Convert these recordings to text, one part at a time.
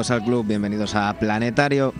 bienvenidos al club, bienvenidos a Planetario.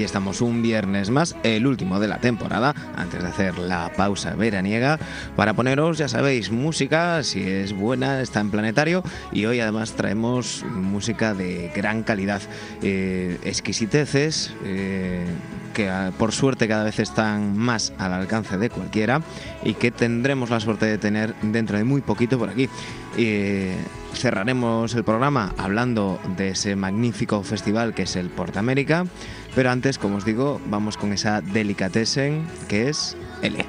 Aquí estamos un viernes más, el último de la temporada, antes de hacer la pausa veraniega, para poneros, ya sabéis, música, si es buena, está en planetario, y hoy además traemos música de gran calidad, eh, exquisiteces, eh, que ah, por suerte cada vez están más al alcance de cualquiera y que tendremos la suerte de tener dentro de muy poquito por aquí. Y cerraremos el programa hablando de ese magnífico festival que es el Portamérica, pero antes, como os digo, vamos con esa delicatessen que es L.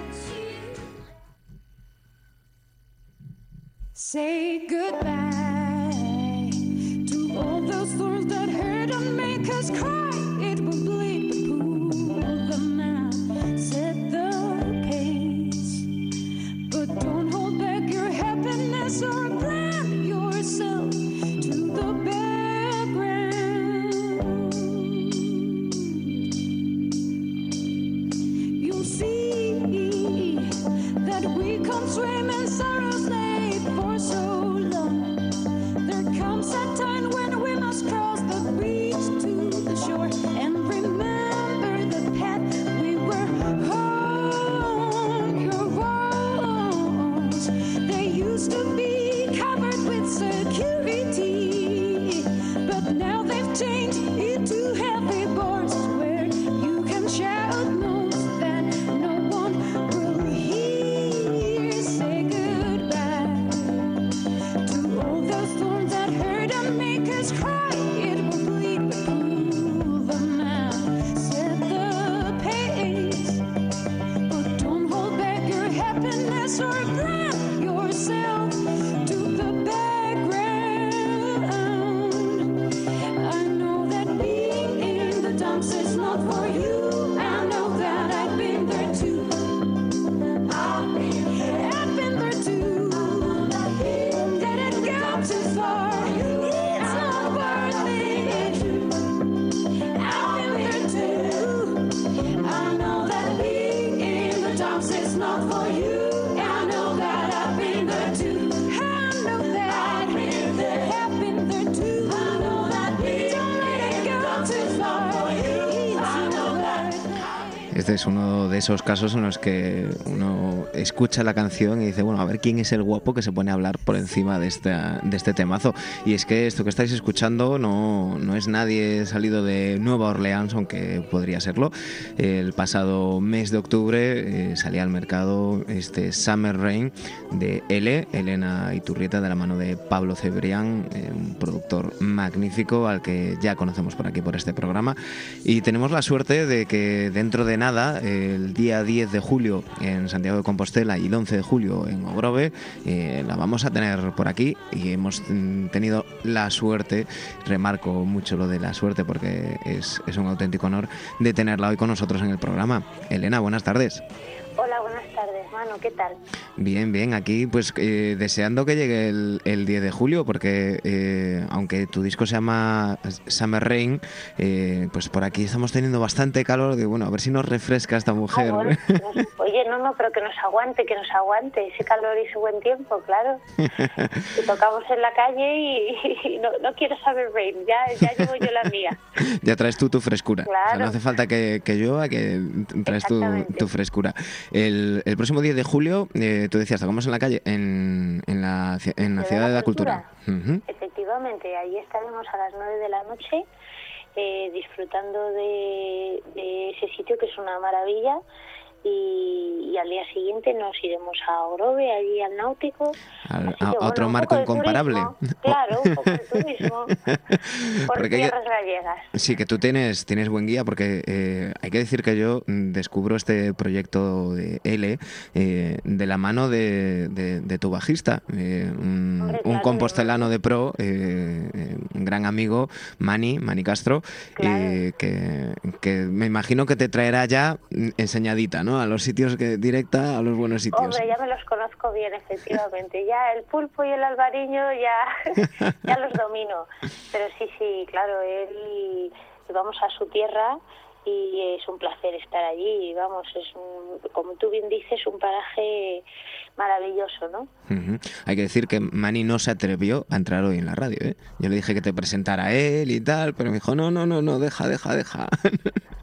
used to be covered with security, but now they've esos casos en los que uno escucha la canción y dice, bueno, a ver quién es el guapo que se pone a hablar por encima de, esta, de este temazo. Y es que esto que estáis escuchando no, no es nadie salido de Nueva Orleans, aunque podría serlo. El pasado mes de octubre eh, salía al mercado este Summer Rain de L, Elena Iturrieta, de la mano de Pablo Cebrián, eh, un productor magnífico al que ya conocemos por aquí por este programa. Y tenemos la suerte de que dentro de nada, el día 10 de julio en Santiago de Compostela y el 11 de julio en Ogrove, eh, la vamos a tener por aquí y hemos mm, tenido la suerte, remarco mucho lo de la suerte porque es, es un auténtico honor de tenerla hoy con nosotros en el programa. Elena, buenas tardes. Buenas tardes, Manu, ¿qué tal? Bien, bien, aquí pues eh, deseando que llegue el, el 10 de julio, porque eh, aunque tu disco se llama Summer Rain, eh, pues por aquí estamos teniendo bastante calor, de bueno, a ver si nos refresca esta mujer. Ah, bueno, nos- oye, no, no, pero que nos aguante, que nos aguante, ese calor y ese buen tiempo, claro. Tocamos en la calle y, y no, no quiero saber rain, ya, ya llevo yo la mía. ya traes tú tu frescura. O sea, Claro. no hace falta que, que llueva, que traes tu, tu frescura. El, el próximo 10 de julio, eh, tú decías, tocamos en la calle, en, en, la, en la Ciudad de la Cultura. Efectivamente, ahí estaremos a las 9 de la noche eh, disfrutando de, de ese sitio que es una maravilla y, y al día siguiente nos iremos a Ogrove, allí al Náutico. Al- a- que, otro un marco incomparable. turismo, claro, un poco de turismo por Porque tierras gallegas. Sí, que tú tienes, tienes buen guía porque eh, hay que decir que yo descubro este proyecto de L eh, de la mano de, de- de tu bajista, eh, un, Hombre, un claro, compostelano de pro, eh, eh, un gran amigo, Mani, Mani Castro, eh, que, que me imagino que te traerá ya enseñadita, ¿no? A los sitios que directa, a los buenos sitios. Hombre, ya me los conozco bien, efectivamente. Ya el pulpo y el albariño ya, ya los domino. Pero sí, sí, claro, él vamos a su tierra y es un placer estar allí. Vamos, es un, como tú bien dices, un paraje maravilloso, ¿no? Hay que decir que Mani no se atrevió a entrar hoy en la radio, ¿eh? Yo le dije que te presentara él y tal, pero me dijo, no, no, no, no, deja, deja, deja.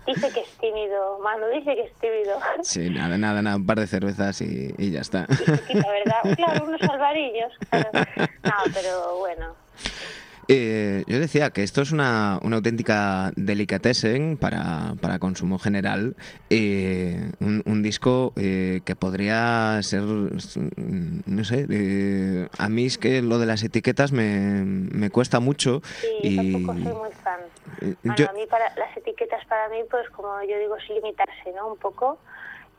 Dice que tímido, Manu dice que es tímido. Sí, nada, nada, nada, un par de cervezas y, y ya está. Y quita, ¿verdad? Claro, unos alvarillos. claro. No, pero bueno, Eh, yo decía que esto es una, una auténtica delicatessen para, para consumo general. eh, un, un disco eh, que podría ser, mm, no sé, eh, a mí es que lo de las etiquetas me, me cuesta mucho. sí, y yo tampoco soy muy fan. Bueno, yo- a mí para las etiquetas para mí, pues como yo digo, es limitarse, ¿no? Un poco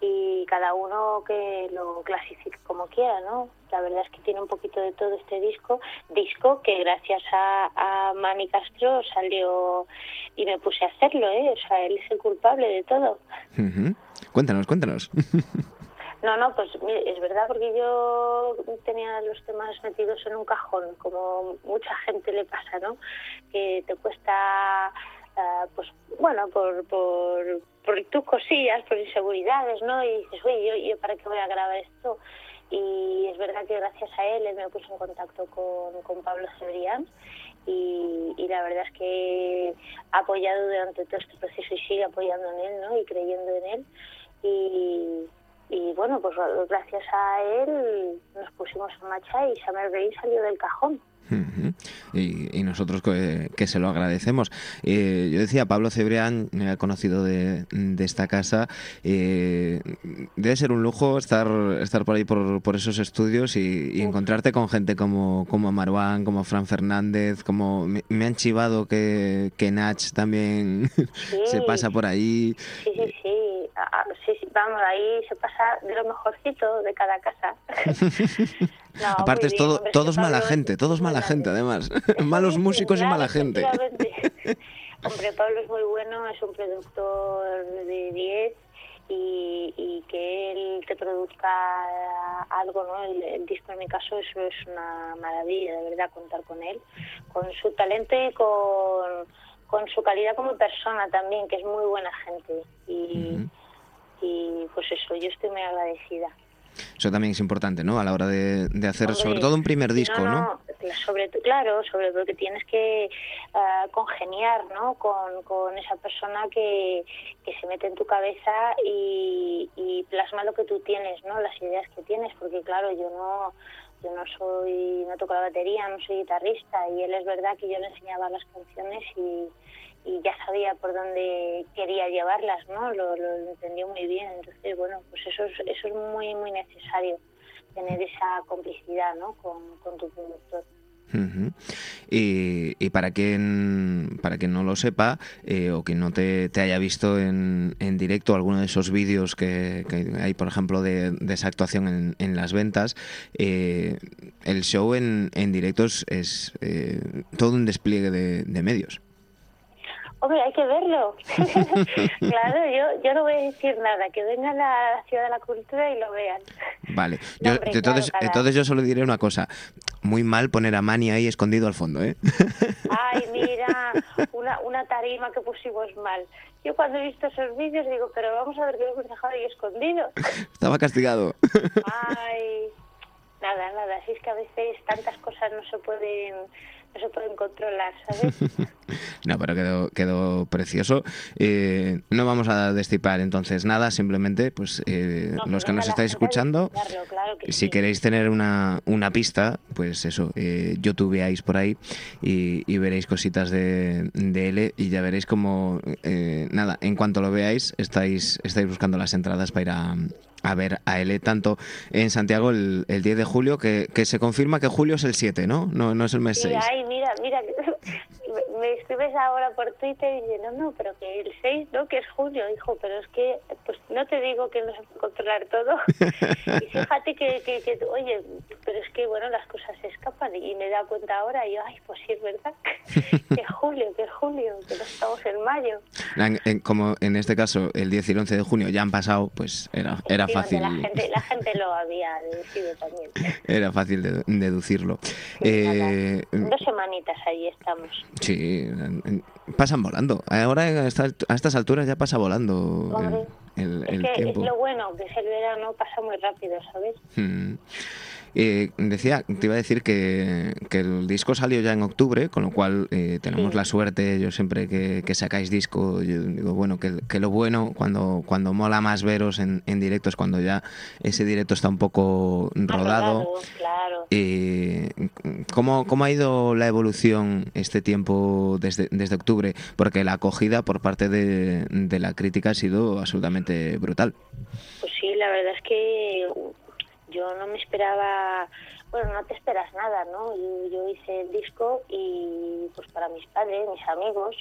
y cada uno que lo clasifique como quiera, ¿no? La verdad es que tiene un poquito de todo este disco, disco que gracias a, a Mani Castro salió y me puse a hacerlo, ¿eh? O sea, él es el culpable de todo. Cuéntanos, cuéntanos. No, no, pues mire, es verdad porque yo tenía los temas metidos en un cajón, como mucha gente le pasa, ¿no? Que te cuesta, ah, pues bueno, por, por, por tus cosillas, por inseguridades, ¿no? Y dices, oye, ¿yo, yo para qué voy a grabar esto? Y es verdad que gracias a él, él me puso en contacto con, con Pablo Cebrián y, y la verdad es que ha apoyado durante todo este proceso y sigue apoyando en él, ¿no? Y creyendo en él. Y, y bueno, pues gracias a él nos pusimos en marcha y Summer Rain salió del cajón. Y, y nosotros que, que se lo agradecemos. Eh, yo decía, Pablo Cebrián, me ha conocido de, de esta casa. eh, debe ser un lujo estar, estar por ahí por, por esos estudios y, y encontrarte con gente como, como Marwan, como Fran Fernández, como me, me han chivado que, que Nach también se pasa por ahí. Sí, sí, sí. Vamos, ahí se pasa de lo mejorcito de cada casa. No, Aparte es bien, todo, hombre, todo que es mala gente, todo es mala gente además. Malos músicos y mala gente. Hombre, Pablo es muy bueno, es un productor de 10 y, y que él te produzca algo, ¿no? El, el disco en mi caso eso es una maravilla, de verdad, contar con él, con su talento y con, con su calidad como persona también, que es muy buena gente. Y. y pues eso, yo estoy muy agradecida. Eso también es importante, ¿no? A la hora de, de hacer, Hombre, sobre todo un primer disco, ¿no? no, sobre claro, sobre todo que tienes que ah, congeniar, ¿no? Con, con esa persona que, que se mete en tu cabeza y, y plasma lo que tú tienes, ¿no? Las ideas que tienes, porque claro, yo no yo no soy no toco la batería, no soy guitarrista y él es verdad que yo le enseñaba las canciones y y ya sabía por dónde quería llevarlas, ¿no? Lo, entendió muy bien. Entonces, bueno, pues eso es, eso es muy, muy necesario, tener esa complicidad, ¿no? Con, tu productor. Ujú. Y, y para quien para quien no lo sepa eh, o que no te, haya visto en, en directo alguno de esos vídeos que, hay, por ejemplo, de, esa actuación en, las ventas, eh, el show en, en directo es, eh, todo un despliegue de, de medios. Hombre, hay que verlo. claro, yo, yo no voy a decir nada, que vengan a la Ciudad de la Cultura y lo vean. Vale, No, yo, hombre, entonces, claro, entonces yo solo diré una cosa. Muy mal poner a Manny ahí escondido al fondo, ¿eh? Ay, mira, una, una tarima que pusimos mal. Yo cuando he visto esos vídeos digo, pero vamos a ver lo hemos dejado ahí escondido. Estaba castigado. Ay, nada, nada. Así es que a veces tantas cosas no se pueden, no se pueden controlar, ¿sabes? No, pero quedó, quedó precioso. Eh, no vamos a destipar entonces nada, simplemente, pues eh, No, los que nos estáis escuchando, claro que si sí. queréis tener una, una pista, pues eso, eh, youtubeáis por ahí y, y veréis cositas de, de L y ya veréis como, eh, nada, en cuanto lo veáis, estáis, estáis buscando las entradas para ir a, a ver a L, tanto en Santiago el, el 10 de julio, que, que se confirma que julio es el 7, ¿no? No, no es el mes Sí, 6. ay, mira, mira, me- escribes ahora por Twitter y dices, no, no, pero que el 6, ¿no? Que es junio, hijo, pero es que, pues no te digo que no se puede controlar todo. y fíjate que, que, que, oye, pero es que, bueno, las cosas se escapan y me he dado cuenta ahora y yo, ay, pues sí, es verdad, que es julio, que es julio, que no estamos en mayo. En- en- como en este caso el 10 y el 11 de junio ya han pasado, pues era, era fácil. La gente, la gente lo había deducido también. Era fácil de- deducirlo. Sí, Eh. Dos semanitas ahí estamos. Sí, pasan volando. Ahora a esta- a estas alturas ya pasa volando el, el- es el que tiempo. es lo bueno, que es el verano, pasa muy rápido, ¿sabes? Mm. Eh, decía, te iba a decir que, que el disco salió ya en octubre, con lo cual eh, tenemos Sí. la suerte, yo siempre que, que sacáis disco, yo digo, bueno, que, que lo bueno, cuando, cuando mola más veros en, en directo es cuando ya ese directo está un poco Más rodado. claro. Eh, ¿cómo, ¿Cómo ha ido la evolución este tiempo desde, desde octubre? Porque la acogida por parte de, de la crítica ha sido absolutamente brutal. Pues sí, la verdad es que yo no me esperaba, bueno, no te esperas nada, ¿no? Yo, yo hice el disco y pues para mis padres, mis amigos,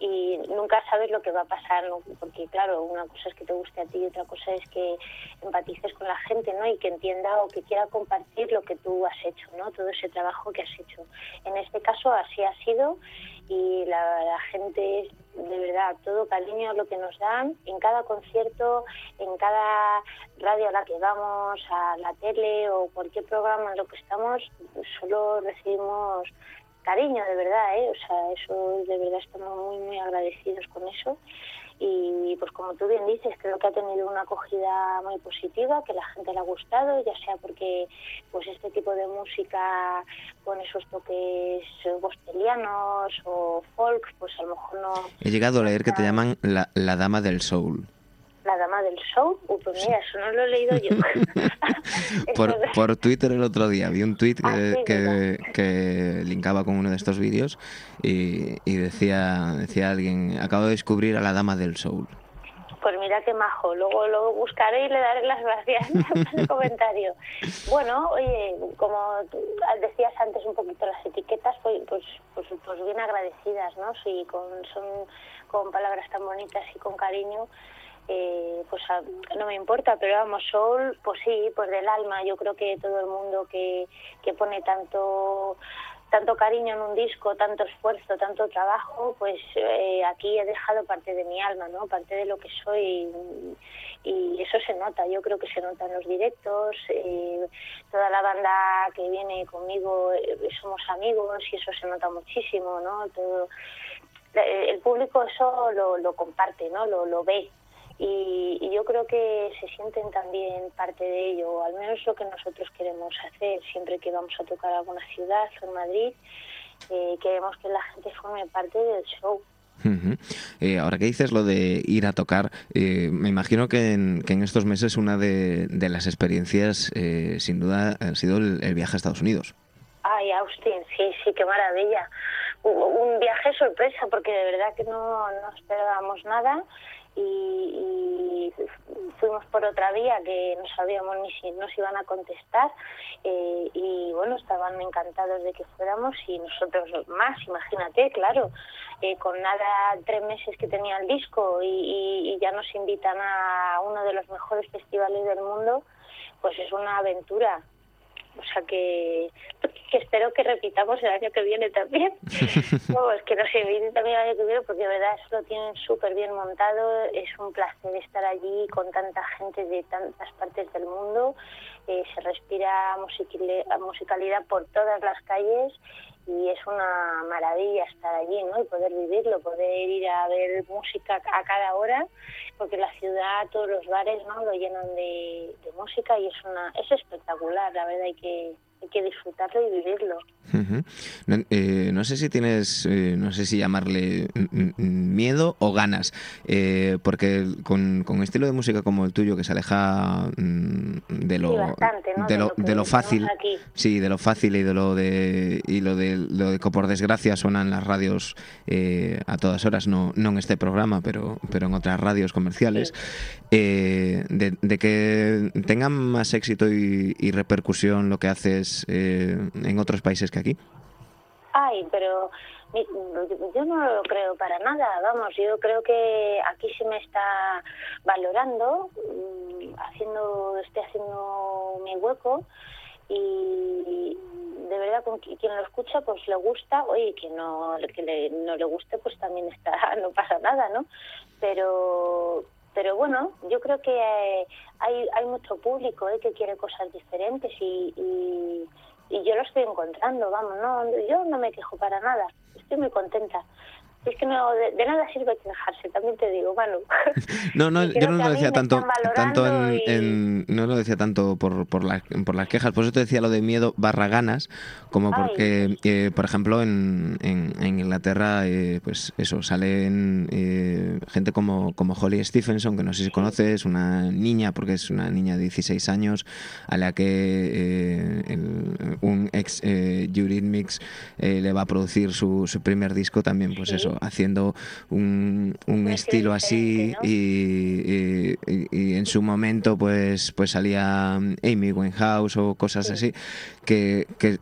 y nunca sabes lo que va a pasar, ¿no? Porque claro, una cosa es que te guste a ti y otra cosa es que empatices con la gente, ¿no? Y que entienda o que quiera compartir lo que tú has hecho, ¿no? Todo ese trabajo que has hecho. En este caso así ha sido y la, la gente de verdad todo cariño lo que nos dan en cada concierto en cada radio a la que vamos a la tele o cualquier programa en lo que estamos solo recibimos cariño de verdad ¿eh? o sea eso de verdad estamos muy muy agradecidos con eso y pues como tú bien dices creo que ha tenido una acogida muy positiva que la gente le ha gustado ya sea porque pues este tipo de música con esos toques eh, gospelianos o folk pues a lo mejor no He llegado a leer que te llaman la, la dama del soul. La dama del show Uy, pues mira eso no lo he leído yo Por, por Twitter el otro día vi un tweet que, Ah, sí, que, que linkaba con uno de estos vídeos y, y decía, decía alguien, acabo de descubrir a la dama del soul. Pues mira qué majo, luego lo buscaré y le daré las gracias por el comentario. Bueno, oye, como decías antes un poquito las etiquetas, pues pues pues, pues bien agradecidas, ¿no? Si con, son con palabras tan bonitas y con cariño, eh, pues no me importa, pero vamos, Soul, pues sí, pues del alma. Yo creo que todo el mundo que, que pone tanto tanto cariño en un disco, tanto esfuerzo, tanto trabajo, pues eh, aquí he dejado parte de mi alma, ¿no? Parte de lo que soy y, y eso se nota. Yo creo que se nota en los directos. eh, toda la banda que viene conmigo eh, somos amigos y eso se nota muchísimo, ¿no? Todo eh, el público eso lo, lo comparte, ¿no? Lo, lo ve. Yo creo que se sienten también parte de ello, o al menos lo que nosotros queremos hacer siempre que vamos a tocar alguna ciudad o en Madrid, eh, queremos que la gente forme parte del show. Eh, ahora que dices lo de ir a tocar, eh, me imagino que en, que en estos meses una de, de las experiencias, eh, sin duda, ha sido el, el viaje a Estados Unidos. Ay, Austin, sí, sí, qué maravilla. Un viaje sorpresa, porque de verdad que no, no esperábamos nada y, y fuimos por otra vía que no sabíamos ni si nos iban a contestar eh, y bueno, estaban encantados de que fuéramos y nosotros más, imagínate, claro, eh, con nada tres meses que tenía el disco y, y- y ya nos invitan a uno de los mejores festivales del mundo, pues es una aventura. O sea que, que espero que repitamos el año que viene también. no, es que nos inviten también el año que viene porque de verdad lo tienen súper bien montado. Es un placer estar allí con tanta gente de tantas partes del mundo. Eh, se respira musicalidad por todas las calles y es una maravilla estar allí, ¿no? Y poder vivirlo, poder ir a ver música a cada hora, porque la ciudad, todos los bares, ¿no? Lo llenan de, de música y es una es espectacular, la verdad hay que hay que disfrutarlo y vivirlo. Ujú. No, eh, no sé si tienes, eh, no sé si llamarle miedo o ganas, eh, porque con, con estilo de música como el tuyo que se aleja mm, de lo, Sí, bastante, ¿no? de De lo, de lo fácil, aquí. sí, de lo fácil y de lo de y lo de lo de que por desgracia suenan las radios eh, a todas horas, no, no en este programa, pero pero en otras radios comerciales, eh, de, de que tengan más éxito y, y repercusión lo que haces eh, en otros países que aquí. Ay, pero yo no lo creo para nada, vamos, yo creo que aquí se me está valorando, mm, haciendo, estoy haciendo mi hueco y de verdad con qui- quien lo escucha pues le gusta, oye, quien no, que le, no le guste pues también está, no pasa nada, ¿no? Pero pero bueno, yo creo que eh, hay, hay mucho público eh, que quiere cosas diferentes y, y, y yo lo estoy encontrando, vamos, no, yo no me quejo para nada, estoy muy contenta. Es que no, de, de nada sirve quejarse, también te digo, Manu. No, no, yo no lo decía tanto, tanto en, valorando y- en- no lo decía tanto por, por, las, por las quejas, por eso te decía lo de miedo barra ganas, como porque, eh, por ejemplo, en, en- en Inglaterra, eh, pues eso, salen eh, gente como, como Holly Stephenson, que no sé si conoces, una niña, porque es una niña de 16 años, a la que eh, el- un ex eh, Eurythmics eh, le va a producir su, su primer disco también, pues Sí. eso, haciendo un, un Un estilo así y, y- y- y en su momento pues pues salía Amy Winehouse o cosas Sí. así que, que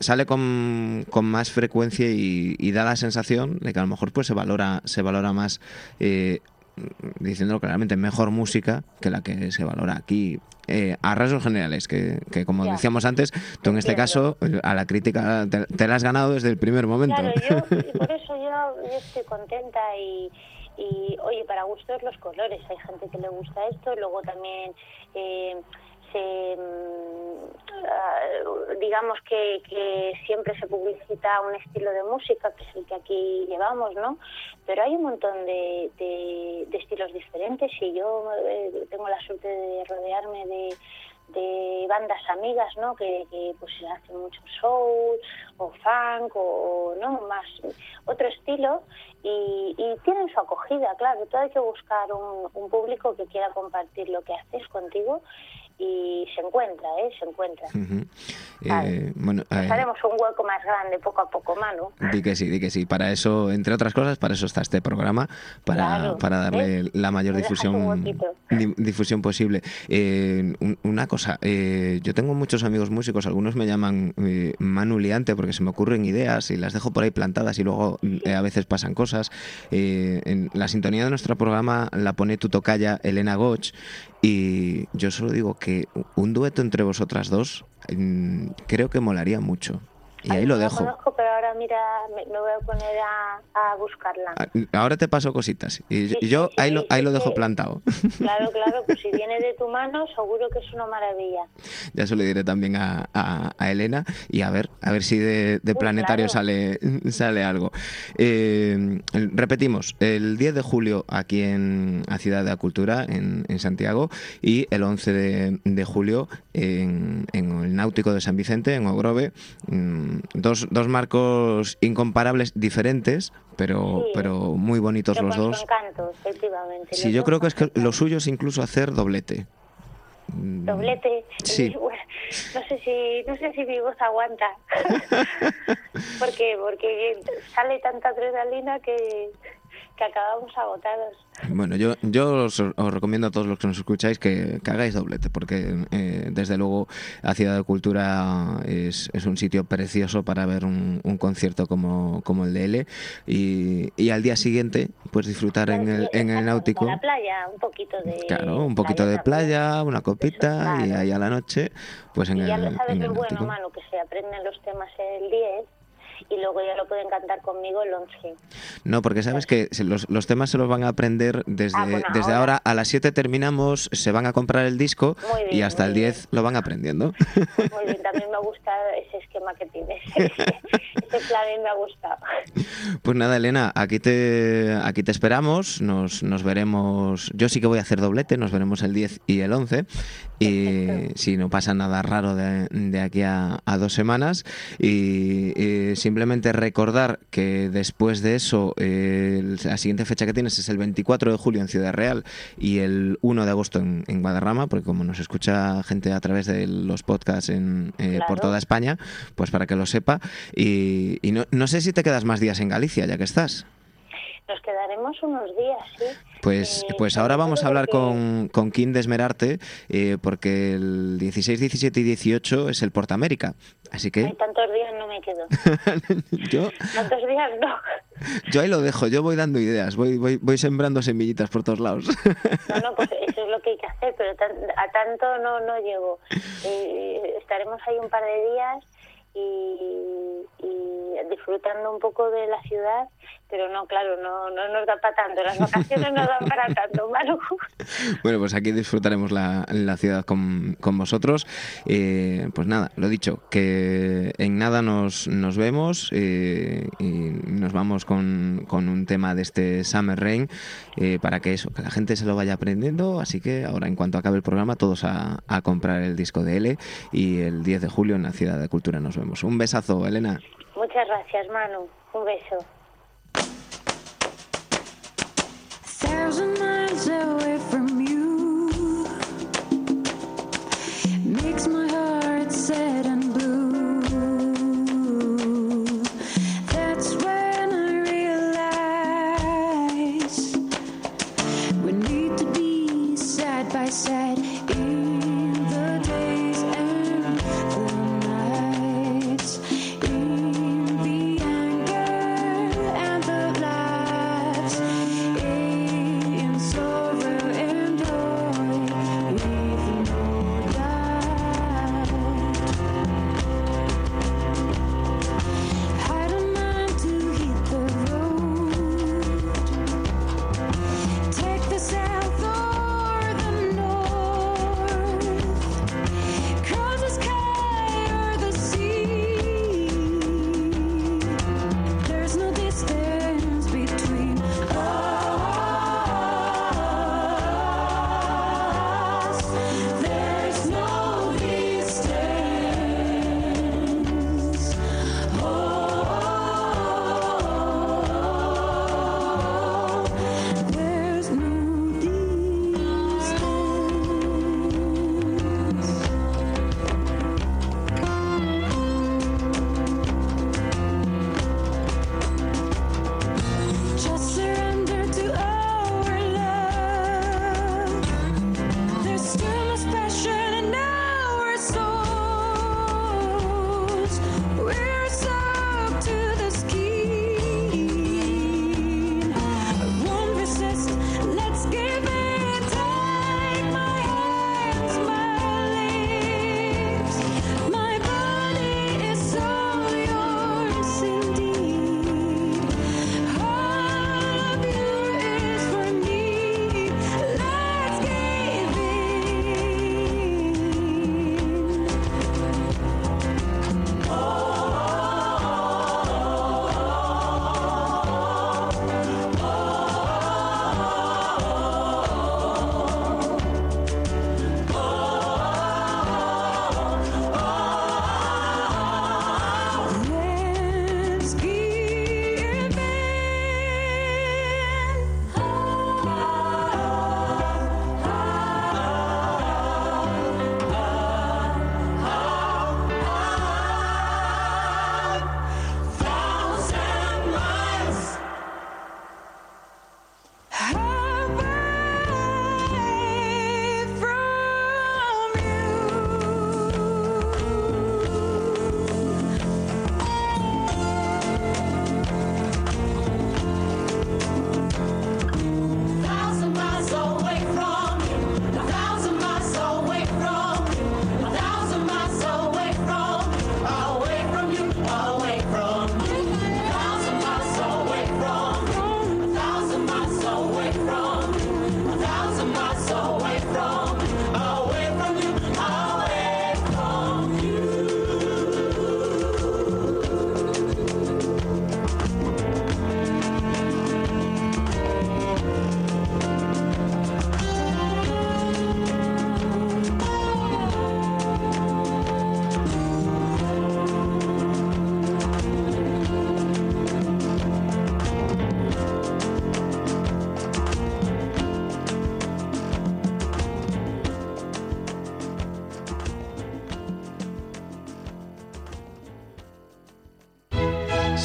sale con, con más frecuencia y, y da la sensación de que a lo mejor pues se valora se valora más eh, diciéndolo claramente mejor música que la que se valora aquí eh, a rasgos generales que, que como Ya. decíamos antes tú en este caso a la crítica te, te la has ganado desde el primer momento Claro, yo, y por eso yo, yo estoy contenta y, y, oye, para gustos los colores. Hay gente que le gusta esto, luego también eh, se, mm, ah, digamos que, que siempre se publicita un estilo de música, que es el que aquí llevamos, ¿no? Pero hay un montón de, de, estilos diferentes y yo eh, tengo la suerte de rodearme de bandas amigas, ¿no? Que, que, pues hacen mucho soul o funk o no más otro estilo y, y tienen su acogida, claro. Todo hay que buscar un público que quiera compartir lo que haces contigo y se encuentra, ¿eh? Se encuentra. Vale. Eh, bueno, eh, haremos un hueco más grande poco a poco, Manu. Di que sí, di que sí. Para eso, entre otras cosas, para eso está este programa, para, Claro, para darle ¿ves? la mayor difusión, difusión posible. Eh, un- una cosa, eh, yo tengo muchos amigos músicos, algunos me llaman eh, Manu Liante porque se me ocurren ideas y las dejo por ahí plantadas y luego eh, a veces pasan cosas. Eh, en la sintonía de nuestro programa la pone tu tocaya Elena Goch y yo solo digo que un dueto entre vosotras dos mm, creo que molaría mucho. Y ahí lo no dejo. La conozco, pero ahora mira, me, me voy a poner a, a buscarla. Ah, Ahora te paso cositas. Y yo- Sí, yo sí, ahí sí, lo, ahí lo dejo plantado. Claro, claro, pues si viene de tu mano, seguro que es una maravilla. ya se lo diré también a, a- a Elena y a ver, a ver si de, de planetario claro. sale, sale algo. Eh, repetimos, el 10 de julio aquí en a Ciudad de la Cultura, en, en Santiago, y el 11 de, de julio en, en el Náutico de San Vicente, en Ogrove. Mm, Dos, dos marcos incomparables, diferentes, pero, Sí. pero muy bonitos Pero los dos. encanto, efectivamente. Sí, los yo creo que es que lo suyo es incluso hacer doblete. Mm, doblete. Sí. No sé si no sé si mi voz aguanta. porque porque sale tanta adrenalina que que acabamos agotados. Bueno, yo, yo os, os recomiendo a todos los que nos escucháis que, que hagáis doblete, porque eh, desde luego la Ciudad de Cultura es, es un sitio precioso para ver un, un concierto como, como el de L y, y al día siguiente pues disfrutar en el, en el náutico. La playa, un poquito de Claro, un poquito de también. playa, una copita y ahí a la noche, pues en Y el, ya lo sabes en lo el bueno, náutico. Manu, que se aprenden los temas el 10 y luego ya lo pueden cantar conmigo el 11. No, porque sabes que los, los temas se los van a aprender desde, Ah, bueno, desde ahora. ahora. A las 7 terminamos, se van a comprar el disco bien, y hasta el bien. 10 lo van aprendiendo. Pues muy bien, también me gusta ese esquema que tienes. ese plan me ha gustado. Pues nada, Elena, aquí te, aquí te esperamos. Nos, nos veremos. Yo sí que voy a hacer doblete, nos veremos el 10 y el 11. Y si no pasa nada raro de, de aquí a, a dos semanas. Y, simplemente recordar que después de eso, eh, la siguiente fecha que tienes es el 24 de julio en Ciudad Real y el 1 de agosto en, en Guadarrama, porque como nos escucha gente a través de los podcasts en, eh, por toda España, pues para que lo sepa. Y, y no, no sé si te quedas más días en Galicia, ya que estás. Nos quedaremos unos días, sí. Pues, Eh, pues ahora vamos a hablar con, con Kim Desmerarte, eh, porque el 16, 17 y 18 es el Portamérica. Así Ay, que tantos días no me quedo. yo, Tantos días no. yo ahí lo dejo, yo voy dando ideas, voy, voy, voy sembrando semillitas por todos lados. No, no, pues eso es lo que hay que hacer, pero tan- a tanto no, no llego. Eh, estaremos ahí un par de días y, y disfrutando un poco de la ciudad, pero no, claro, no, no nos da para tanto, las vacaciones no dan para tanto, Manu. Bueno, pues aquí disfrutaremos la, la ciudad con, con vosotros. Eh, pues nada, lo dicho, que en nada nos, nos vemos eh, y nos vamos con, con un tema de este Summer Rain eh, para que eso, que la gente se lo vaya aprendiendo. Así que ahora, en cuanto acabe el programa, todos a, a comprar el disco de L y el 10 de julio en la Ciudad de Cultura nos vemos. Un besazo, Elena. Muchas gracias, Manu. Un beso. Makes my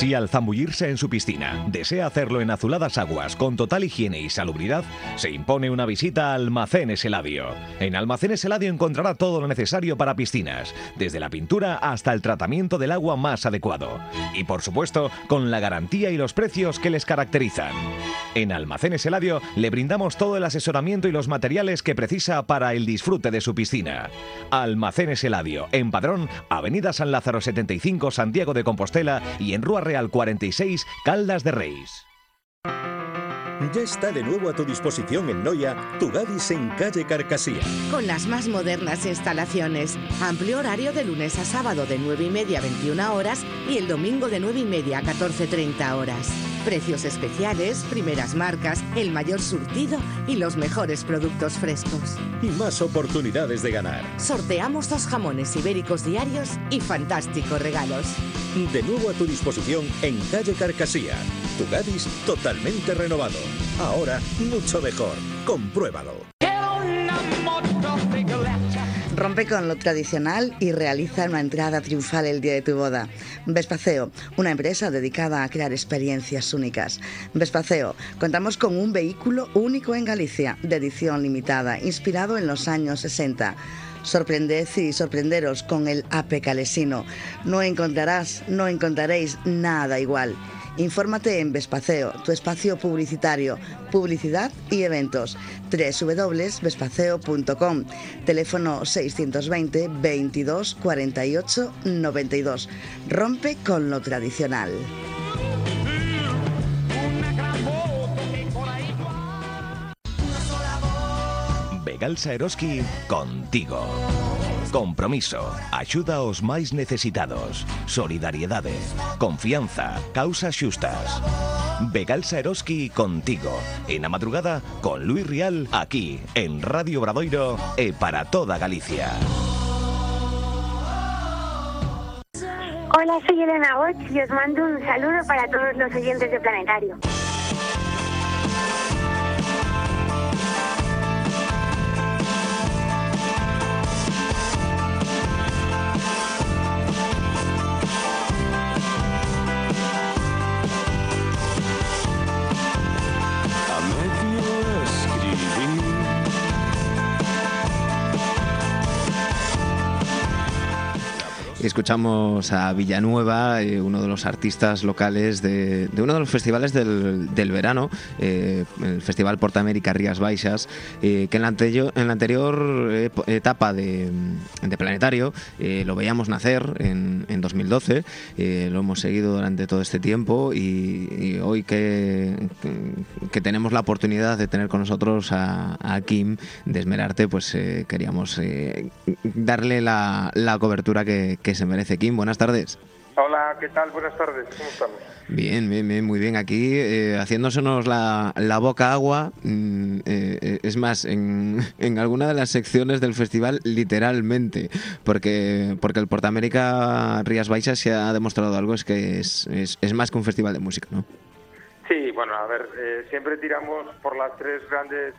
Si al zambullirse en su piscina desea hacerlo en azuladas aguas con total higiene y salubridad, se impone una visita a Almacenes Eladio. En Almacenes Eladio encontrará todo lo necesario para piscinas, desde la pintura hasta el tratamiento del agua más adecuado. Y por supuesto, con la garantía y los precios que les caracterizan. En Almacenes Eladio le brindamos todo el asesoramiento y los materiales que precisa para el disfrute de su piscina. Almacenes Eladio, en Padrón, Avenida San Lázaro 75, Santiago de Compostela y en Rúa Real 46, Caldas de Reis. Ya está de nuevo a tu disposición en Noya, tu Gadis en calle Carcasía. Con las más modernas instalaciones. Amplio horario de lunes a sábado de 9 y media a 21 horas y el domingo de 9 y media a 14.30 horas. Precios especiales, primeras marcas, el mayor surtido y los mejores productos frescos. Y más oportunidades de ganar. Sorteamos dos jamones ibéricos diarios y fantásticos regalos. De nuevo a tu disposición en calle Carcasía. Tu Gadis totalmente renovado. Ahora mucho mejor. Compruébalo. Rompe con lo tradicional y realiza una entrada triunfal el día de tu boda. Vespaceo, una empresa dedicada a crear experiencias únicas. Vespaceo, contamos con un vehículo único en Galicia, de edición limitada, inspirado en los años 60. Sorprended y sorprenderos con el AP Calesino. No encontrarás, no encontraréis nada igual. Infórmate en Vespaceo, tu espacio publicitario, publicidad y eventos. www.vespaceo.com. Teléfono 620 22 48 92. Rompe con lo tradicional. Begalsa Eroski contigo. Compromiso, axuda aos máis necesitados, solidariedade, confianza, causas xustas. Begalsa Eroski contigo, en a madrugada con Luis Rial aquí en Radio Bradoiro e para toda Galicia. Hola, soy Elena Boch y os mando un saludo para todos los oyentes de Planetario. Escuchamos a Villanueva, eh, uno de los artistas locales de, uno de los festivales del, del verano, eh, el Festival Portamérica Rías Baixas, eh, que en la anterior, en la anterior etapa de, Planetario lo veíamos nacer en, en 2012, eh, lo hemos seguido durante todo este tiempo y, hoy que, que tenemos la oportunidad de tener con nosotros a, Kim de Esmerarte, pues eh, queríamos eh, darle la, la cobertura que se merece. Kim, buenas tardes. Hola, ¿qué tal? Buenas tardes, ¿cómo estamos? Bien, bien, bien, muy bien. Aquí eh, haciéndosenos la, la boca agua. mm, eh, eh, es más, en, en alguna de las secciones del festival, literalmente. Porque, porque el Portamérica Rías Baixas se ha demostrado algo, es que es, es, es más que un festival de música, ¿no? Sí, bueno, a ver, eh, siempre tiramos por las tres grandes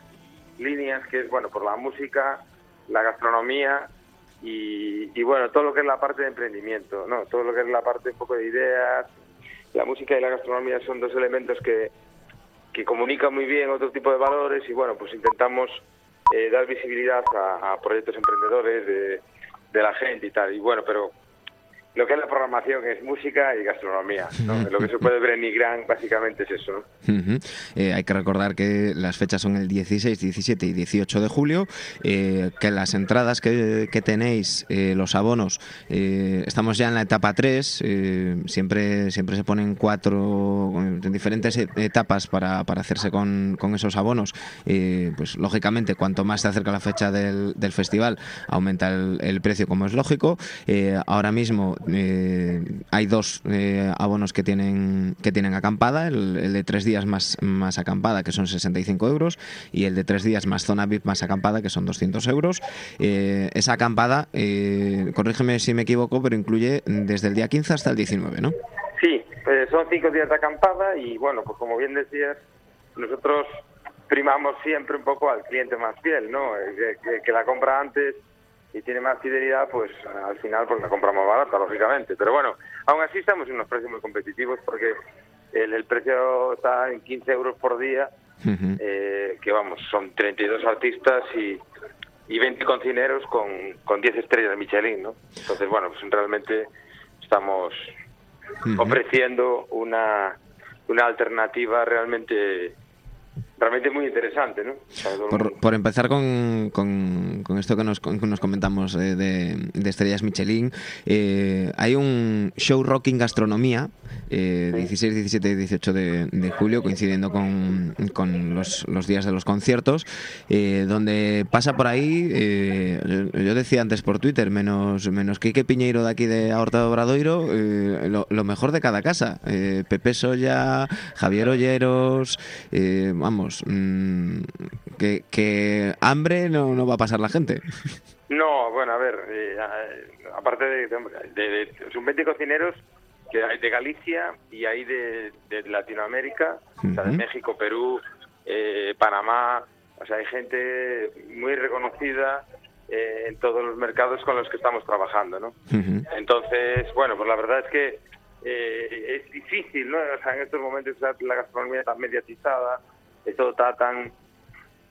líneas, que es, bueno, por la música, la gastronomía y, y, bueno, todo lo que es la parte de emprendimiento, ¿no? Todo lo que es la parte un poco de ideas. La música y la gastronomía son dos elementos que, que comunican muy bien otro tipo de valores y, bueno, pues intentamos eh, dar visibilidad a, a proyectos emprendedores de, de la gente y tal. Y bueno, pero lo que es la programación es música y gastronomía, ¿no? Lo que se puede ver en Nigrán básicamente es eso, ¿no? Eh, hay que recordar que las fechas son el 16, 17 y 18 de julio, eh, que las entradas que, que tenéis, eh, los abonos, eh, estamos ya en la etapa 3, eh, siempre, siempre se ponen cuatro eh, diferentes e- etapas para, para hacerse con, con esos abonos. Pues lógicamente, cuanto más se acerca la fecha del, del festival, aumenta el, el precio, como es lógico. Ahora mismo eh, hay dos eh, abonos que tienen, que tienen acampada, el, el de tres días más, más acampada, que son 65 euros, y el de tres días más zona VIP más acampada, que son 200 euros. Eh, esa acampada, eh, corrígeme si me equivoco, pero incluye desde el día 15 hasta el 19, ¿no? Sí, eh, son cinco días de acampada y bueno, pues como bien decías, nosotros primamos siempre un poco al cliente más fiel, ¿no? Eh, Que, que- que la compra antes y tiene más fidelidad, pues al final pues la compra más barata, lógicamente. Pero bueno, aún así estamos en unos precios muy competitivos porque el, el precio está en 15 euros por día, eh, que vamos, son 32 artistas y, y 20 cocineros con, con 10 estrellas de Michelin, ¿no? Entonces, bueno, pues realmente estamos ofreciendo una, una alternativa realmente realmente muy interesante, ¿no? Por, por empezar con, con- con esto que nos, con- nos comentamos eh, de, de estrellas Michelin, eh, hay un show rocking gastronomía, eh, 16, 17 y 18 de, de julio, coincidiendo con, con los, los días de los conciertos, eh, donde pasa por ahí, eh, yo, yo decía antes por Twitter, menos, menos Quique Piñeiro de aquí de Horta de Obradoiro, eh, lo, lo mejor de cada casa. Pepe Soya, Javier Olleros, eh, vamos, mm, que, que hambre no, no va a pasar la gente. No, bueno, a ver, eh, a- aparte de, de- de- son 20 cocineros que hay de Galicia y hay de, Latinoamérica, o sea, de. México, Perú, eh, Panamá, o sea, hay gente muy reconocida eh, en todos los mercados con los que estamos trabajando, ¿no? Entonces, bueno, pues la verdad es que eh, es difícil, ¿no? O sea, en estos momentos la gastronomía está mediatizada, todo está tan,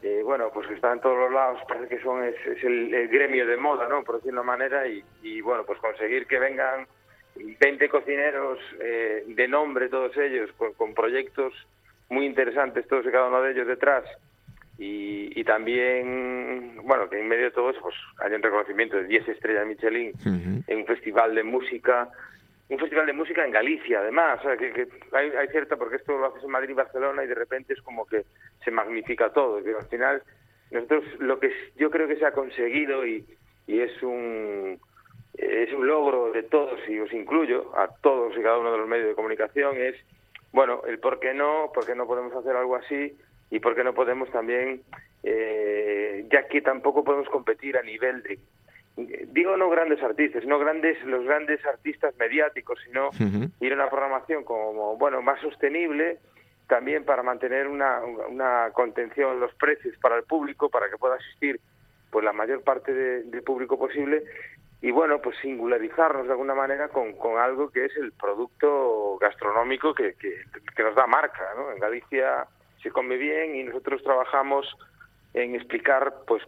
eh, bueno, pues está en todos los lados, parece que son es, es el, el gremio de moda, ¿no? Por decirlo de una manera, y, y, bueno, pues conseguir que vengan 20 cocineros eh, de nombre, todos ellos, con, con proyectos muy interesantes, todos y cada uno de ellos detrás, y, y también, bueno, que en medio de todo eso, pues hay un reconocimiento de 10 estrellas Michelin en un festival de música, un festival de música en Galicia, además, o sea, que, que hay, hay cierta, porque esto lo haces en Madrid y Barcelona y de repente es como que se magnifica todo, que al final nosotros lo que yo creo que se ha conseguido y, y es un es un logro de todos y os incluyo a todos y cada uno de los medios de comunicación es bueno el por qué no por qué no podemos hacer algo así y por qué no podemos también eh, ya que tampoco podemos competir a nivel de digo no grandes artistas, no grandes los grandes artistas mediáticos, sino ir a una programación como bueno más sostenible también para mantener una, una contención en los precios para el público para que pueda asistir pues la mayor parte de- del público posible y bueno pues singularizarnos de alguna manera con, con algo que es el producto gastronómico que, que, que nos da marca ¿no? en Galicia se come bien y nosotros trabajamos en explicar pues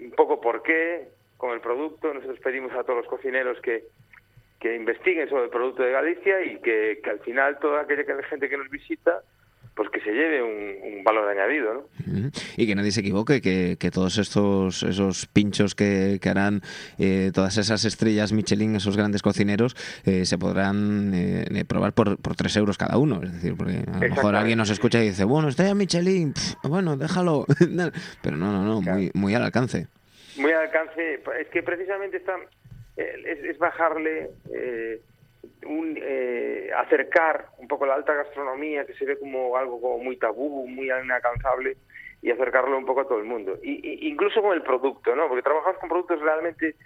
un poco por qué con el producto nosotros pedimos a todos los cocineros que que investiguen sobre el producto de Galicia y que, que al final toda aquella que- gente que nos visita pues que se lleve un, un valor añadido, ¿no? Y que nadie se equivoque, que, que todos estos esos pinchos que, que harán eh, todas esas estrellas Michelin, esos grandes cocineros, eh, se podrán eh, eh, probar por, por 3 euros cada uno. Es decir, porque a lo mejor alguien nos escucha y dice, bueno, estrella Michelin, bueno, déjalo. Pero no, no, no, muy, muy al alcance. Muy al alcance, es que precisamente está, eh, es, bajarle, eh, un, eh, acercar un poco la alta gastronomía, que se ve como algo como muy tabú, muy inalcanzable, y acercarlo un poco a todo el mundo. Y, incluso con el producto, ¿no? Porque trabajamos con productos realmente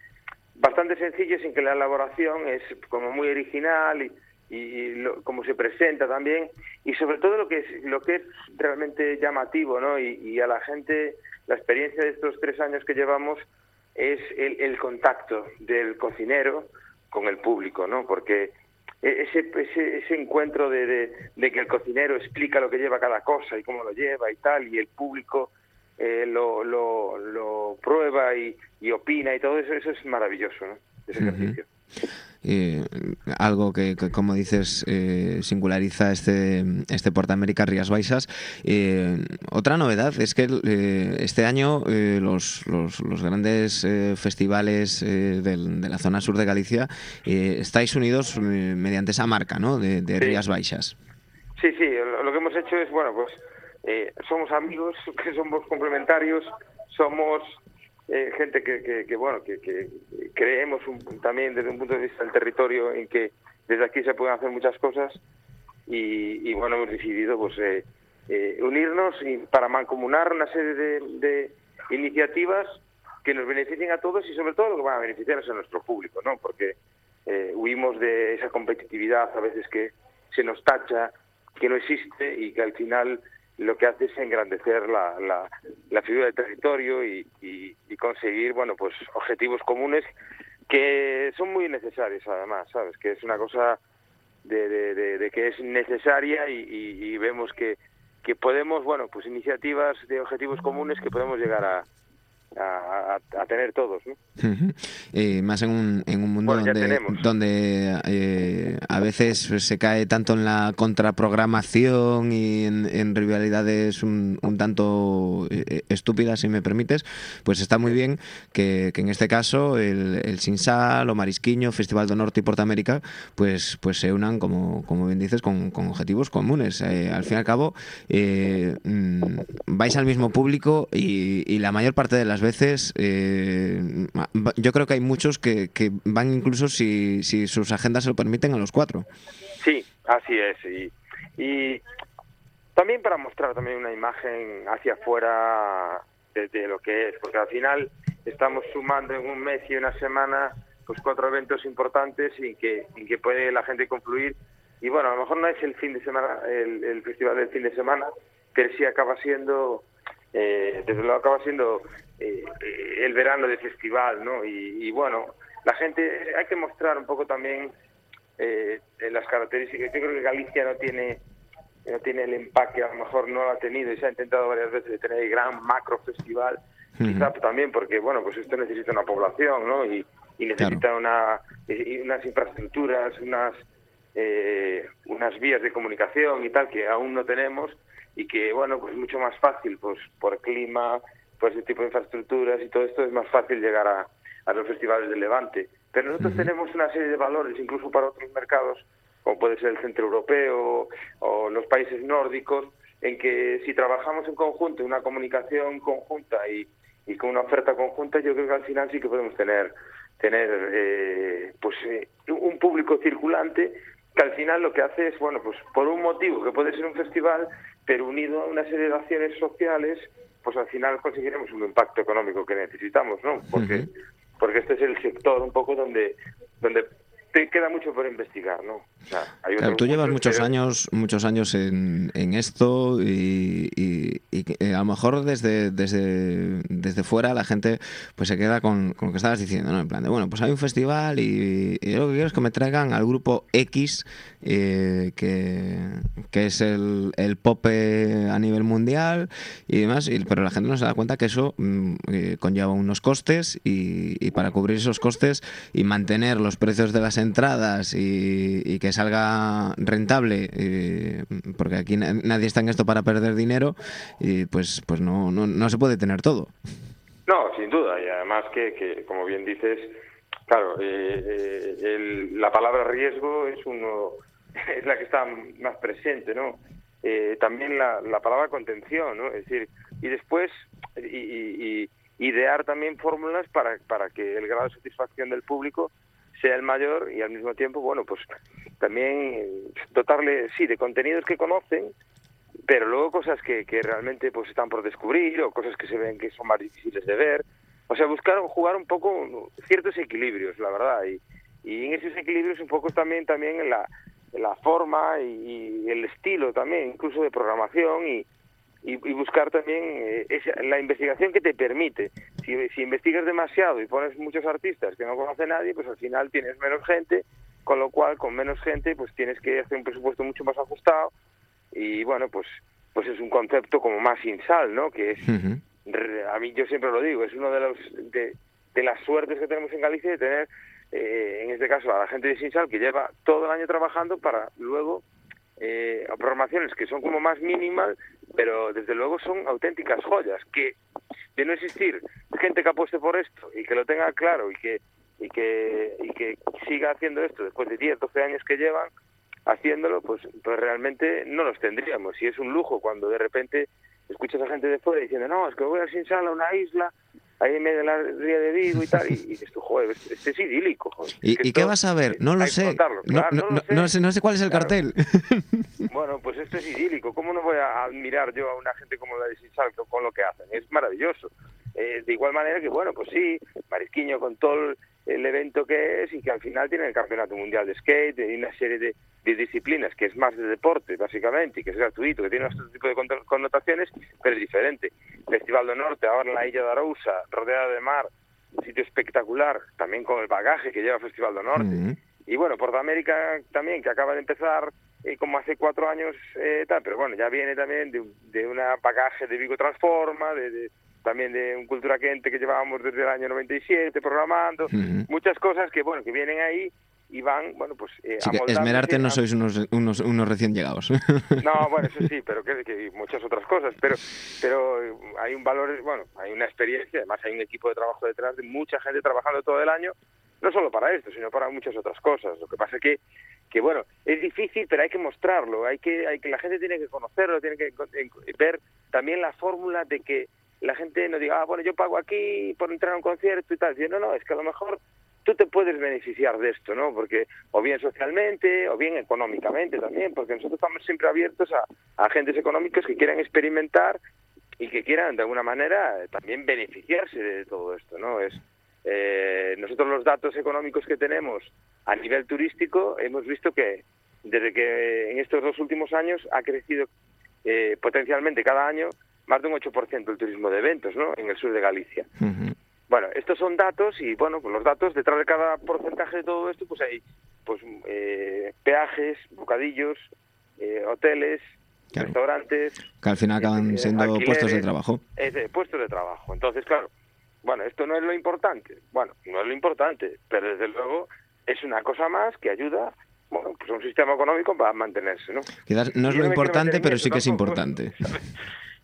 bastante sencillos en que la elaboración es como muy original y, y- lo- como se presenta también y sobre todo lo que es lo que es realmente llamativo no y a la gente la experiencia de estos tres años que llevamos es el, el contacto del cocinero con el público no porque e- ese, ese, ese encuentro de, de, de que el cocinero explica lo que lleva cada cosa y cómo lo lleva y tal y el público eh, lo, lo, lo prueba y, y opina y todo eso, eso es maravilloso, ¿no? Ese ejercicio. Eh, algo que, que, como dices, eh, singulariza este, este Portamérica Rías Baixas. Eh, otra novedad es que eh, este año eh, los, los, los grandes eh, festivales eh, del- de la zona sur de Galicia eh, estáis unidos mediante esa marca ¿no? de, de Sí. Rías Baixas. Sí, sí, lo, que hemos hecho es, bueno, pues eh, somos amigos, que somos complementarios, somos eh, gente que, que, bueno, que, que creemos un- también desde un punto de vista del territorio en que desde aquí se pueden hacer muchas cosas y, y, bueno, hemos decidido pues eh, eh, unirnos y para mancomunar una serie de, de iniciativas que nos beneficien a todos y sobre todo lo que van a beneficiar es a nuestro público, ¿no? Porque eh, huimos de esa competitividad a veces que se nos tacha, que no existe y que al final lo que hace es engrandecer la, la, la figura del territorio y, y- y conseguir, bueno, pues objetivos comunes que son muy necesarios además, ¿sabes? Que es una cosa de, de- que es necesaria y, y- y vemos que, que podemos, bueno, pues iniciativas de objetivos comunes que podemos llegar a, a, a, a tener todos, ¿no? Eh, más en un, en un mundo Bueno, donde, donde eh, a veces pues, se cae tanto en la contraprogramación y en, en rivalidades un, un tanto eh, estúpidas, si me permites, pues está muy bien que, que en este caso el, el Sinsal o Marisquiño, Festival do Norte y Portamérica, pues, pues se unan, como, como bien dices, con, con objetivos comunes. Eh, al fin y al cabo, mm, vais al mismo público y, y la mayor parte de las veces eh, va- yo creo que hay muchos que, que van incluso si, si sus agendas se lo permiten a los cuatro. Sí, así es. Y, y también para mostrar también una imagen hacia afuera de, de lo que es, porque al final estamos sumando en un mes y una semana pues cuatro eventos importantes y que, en que puede la gente confluir. Y bueno, a lo mejor no es el fin de semana, el, el festival del fin de semana, pero sí acaba siendo, eh, desde luego acaba siendo eh, eh, el verano de festival, ¿no? Y, y bueno, la gente, hay que mostrar un poco también eh, en las características. Yo creo que Galicia no tiene no tiene el empaque, a lo mejor no lo ha tenido y se ha intentado varias veces de tener el gran macro festival, quizá también porque, bueno, pues esto necesita una población, ¿no? Y, y necesita una, y unas infraestructuras, unas, eh, unas vías de comunicación y tal que aún no tenemos y que, bueno, pues mucho más fácil, pues por clima, por ese tipo de infraestructuras y todo esto es más fácil llegar a, a los festivales de Levante. Pero nosotros tenemos una serie de valores, incluso para otros mercados, como puede ser el centro europeo o los países nórdicos, en que si trabajamos en conjunto, una comunicación conjunta y, y con una oferta conjunta, yo creo que al final sí que podemos tener tener eh, pues eh, un público circulante que al final lo que hace es, bueno, pues por un motivo que puede ser un festival, pero unido a una serie de acciones sociales, pues al final conseguiremos un impacto económico que necesitamos, ¿no? Porque porque este es el sector un poco donde donde te queda mucho por investigar, ¿no? O sea, hay Claro, tú llevas muchos, años, muchos años en, en esto y, y- y eh, a lo mejor desde, desde, desde fuera la gente pues se queda con, con lo que estabas diciendo, ¿no? En plan de, bueno, pues hay un festival y, y yo lo que quiero es que me traigan al grupo X, eh, que, que es el, el pop eh, a nivel mundial y demás, pero la gente no se da cuenta que eso mm, eh, conlleva unos costes y, y para cubrir esos costes y mantener los precios de las entradas y, y que salga rentable, eh, porque aquí na- nadie está en esto para perder dinero, y pues, pues no, no, no se puede tener todo. No, sin duda, y además que, que como bien dices, claro, eh, eh, el- la palabra riesgo es uno es la que está más presente, ¿no? Eh, también la, la palabra contención, ¿no? Es decir, y después y- y idear también fórmulas para, para que el grado de satisfacción del público sea el mayor y al mismo tiempo, bueno, pues también dotarle, sí, de contenidos que conocen, pero luego cosas que, que realmente pues están por descubrir o cosas que se ven que son más difíciles de ver. O sea, buscar jugar un poco ciertos equilibrios, la verdad. Y, y en esos equilibrios un poco también también la, la forma y, y el estilo también, incluso de programación y, y, y buscar también eh, esa- la investigación que te permite. Si, si investigas demasiado y pones muchos artistas que no conoce nadie, pues al final tienes menos gente, con lo cual con menos gente pues tienes que hacer un presupuesto mucho más ajustado y bueno, pues pues es un concepto como más sin sal, ¿no? Que es re- a mí yo siempre lo digo, es uno de los de, de las suertes que tenemos en Galicia de tener eh, en este caso a la gente de Sinsal que lleva todo el año trabajando para luego eh, programaciones que son como más mínimas, pero desde luego son auténticas joyas que de no existir gente que apueste por esto y que lo tenga claro y que y que y que siga haciendo esto después de 10, 12 años que llevan haciéndolo, pues pues realmente no los tendríamos. Y es un lujo cuando de repente escuchas a gente de fuera diciendo, "No, es que voy a Sinsal a una isla ahí en medio de la ría de Vigo y tal", y, y dices tú, "Joder, este este es idílico." joder". ¿Y, Es que y qué vas a ver? No lo sé. No, claro, no- no lo no- sé. no sé. No sé cuál es el Claro. cartel. Bueno, pues esto es idílico. ¿Cómo no voy a admirar yo a una gente como la de Sinsal con- con lo que hacen? Es maravilloso. Eh, de igual manera que, bueno, pues sí, Marisquiño con todo el, el evento que es y que al final tiene el Campeonato Mundial de Skate y una serie de, de disciplinas que es más de deporte, básicamente, y que es gratuito, que tiene otro tipo de con- connotaciones, pero es diferente. Festival del Norte, ahora en la Isla de Arousa, rodeada de mar, un sitio espectacular, también con el bagaje que lleva Festival del Norte. Y bueno, Portamérica también, que acaba de empezar eh, como hace cuatro años, eh, tal, pero bueno, ya viene también de, de una bagaje de Vigo Transforma, de, de, también de un Cultura Quente que llevábamos desde el año 97 programando, Ujú. muchas cosas que, bueno, que vienen ahí y van, bueno, pues... eh, Sí que Esmerarte no sois unos, unos, unos recién llegados. no, bueno, eso sí, pero que, que muchas otras cosas. Pero, pero eh, hay un valor, bueno, hay una experiencia, además hay un equipo de trabajo detrás de mucha gente trabajando todo el año, no solo para esto, sino para muchas otras cosas. Lo que pasa que, que bueno, es difícil, pero hay que mostrarlo, hay que, hay que la gente tiene que conocerlo, tiene que ver también la fórmula de que la gente no diga, ah, bueno, yo pago aquí por entrar a un concierto y tal. Dice, no, no, es que a lo mejor tú te puedes beneficiar de esto, ¿no? Porque o bien socialmente o bien económicamente también, porque nosotros estamos siempre abiertos a, a agentes económicos que quieran experimentar y que quieran de alguna manera también beneficiarse de todo esto, ¿no? Es eh, nosotros los datos económicos que tenemos a nivel turístico hemos visto que desde que en estos dos últimos años ha crecido eh, potencialmente cada año más de un 8% el turismo de eventos, ¿no? En el sur de Galicia. Bueno, estos son datos y bueno, pues los datos detrás de cada porcentaje de todo esto, pues hay pues eh, peajes, bocadillos, eh, hoteles, restaurantes, que al final acaban eh, siendo puestos de trabajo. eh, de puestos de trabajo. Entonces, claro, bueno, esto no es lo importante. Bueno, no es lo importante, pero desde luego es una cosa más que ayuda, bueno, pues a un sistema económico para mantenerse, ¿no? Quizás no es lo importante, pero sí que es importante.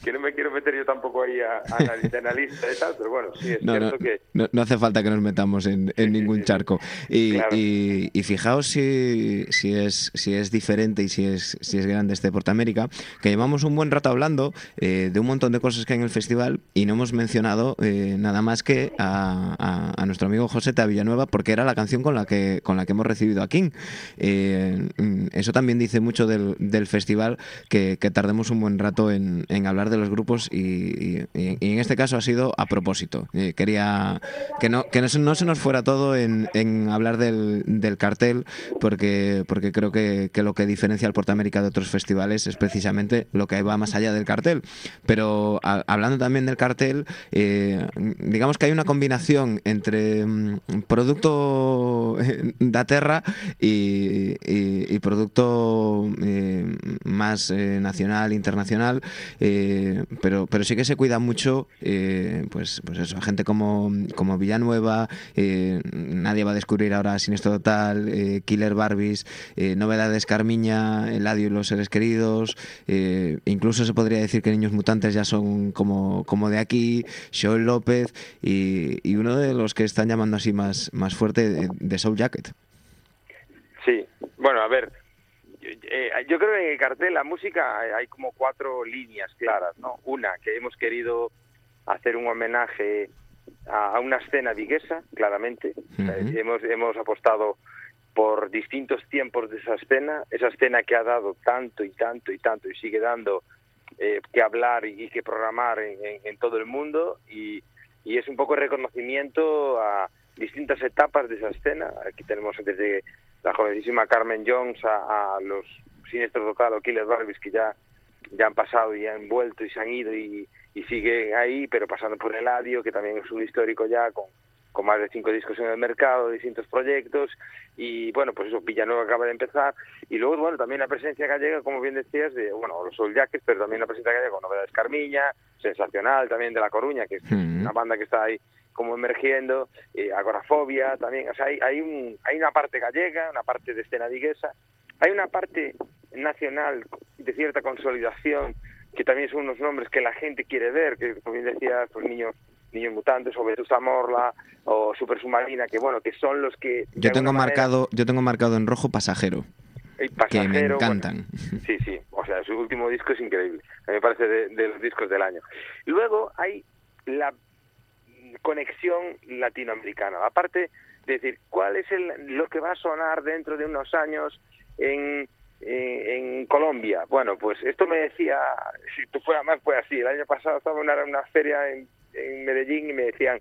Que no me quiero meter yo tampoco ahí a, a analista y tal, pero bueno, sí es No, no, cierto que no, no hace falta que nos metamos en, en ningún charco. Y, Claro. y- y fijaos si, si, es, si es diferente y si es, si es grande este Portamérica, que llevamos un buen rato hablando eh, de un montón de cosas que hay en el festival y no hemos mencionado eh, nada más que a, a- a nuestro amigo José Villanueva, porque era la canción con la que, con la que hemos recibido a King. Eh, mm, eso también dice mucho del, del festival, que, que tardemos un buen rato en, en hablar de los grupos y, y- y- en este caso ha sido a propósito. Eh, quería que no, que no, no se nos fuera todo en, en hablar del, del cartel, porque, porque creo que, que lo que diferencia al Portamérica de otros festivales es precisamente lo que va más allá del cartel. Pero a- hablando también del cartel, eh, digamos que hay una combinación entre mm, producto eh, da terra y, y- y producto eh, más eh, nacional, internacional, eh, pero, pero sí que se cuida mucho, eh, pues, pues eso, gente como, como Villanueva, eh, nadie va a descubrir ahora Sinestro Total, eh, Killer Barbies, eh, Novedades Carmiña, Eladio y los seres queridos, eh, incluso se podría decir que Niños Mutantes ya son como, como de aquí, Joel López y, y uno de los que están llamando así más, más fuerte de, de Soul Jacket. Sí, bueno, a ver, eh, yo creo que en el cartel la música hay- como cuatro líneas claras, ¿no? Una, que hemos querido hacer un homenaje a, a una escena viguesa, claramente. Eh, hemos, hemos apostado por distintos tiempos de esa escena, esa escena que ha dado tanto y tanto y tanto y sigue dando eh, que hablar y, y que programar en, en- en todo el mundo y, y es un poco el reconocimiento a distintas etapas de esa escena. Aquí tenemos desde la jovencísima Carmen Jones a, a los Siniestros Total o Killer Barbies que ya, ya han pasado y han vuelto y se han ido y, y siguen ahí, pero pasando por Eladio, que también es un histórico ya con, con más de cinco discos en el mercado, distintos proyectos, y bueno, pues eso, Villanueva acaba de empezar, y luego, bueno, también la presencia gallega, como bien decías, de, bueno, los Soul Jackets, pero también la presencia gallega con Novedades Carmiña, Sensacional, también de La Coruña, que es una banda que está ahí como emergiendo, eh, Agorafobia también, o sea, hay, hay, un, hay una parte gallega, una parte de escena viguesa, hay una parte nacional de cierta consolidación, que también son unos nombres que la gente quiere ver, que como bien decías, pues niños niños mutantes o Vetusta Morla o Super Submarina que bueno que son los que Yo tengo manera- marcado, yo tengo marcado en rojo pasajero, el que me pasajero, bueno, encantan. Sí, sí, o sea, su último disco es increíble. A mí me parece de, de los discos del año. Luego hay la conexión latinoamericana. Aparte de decir, ¿cuál es el, lo que va a sonar dentro de unos años en, en, en Colombia? Bueno, pues esto me decía, si tú fue, además fue así, el año pasado estaba en una, una feria en, en Medellín y me decían,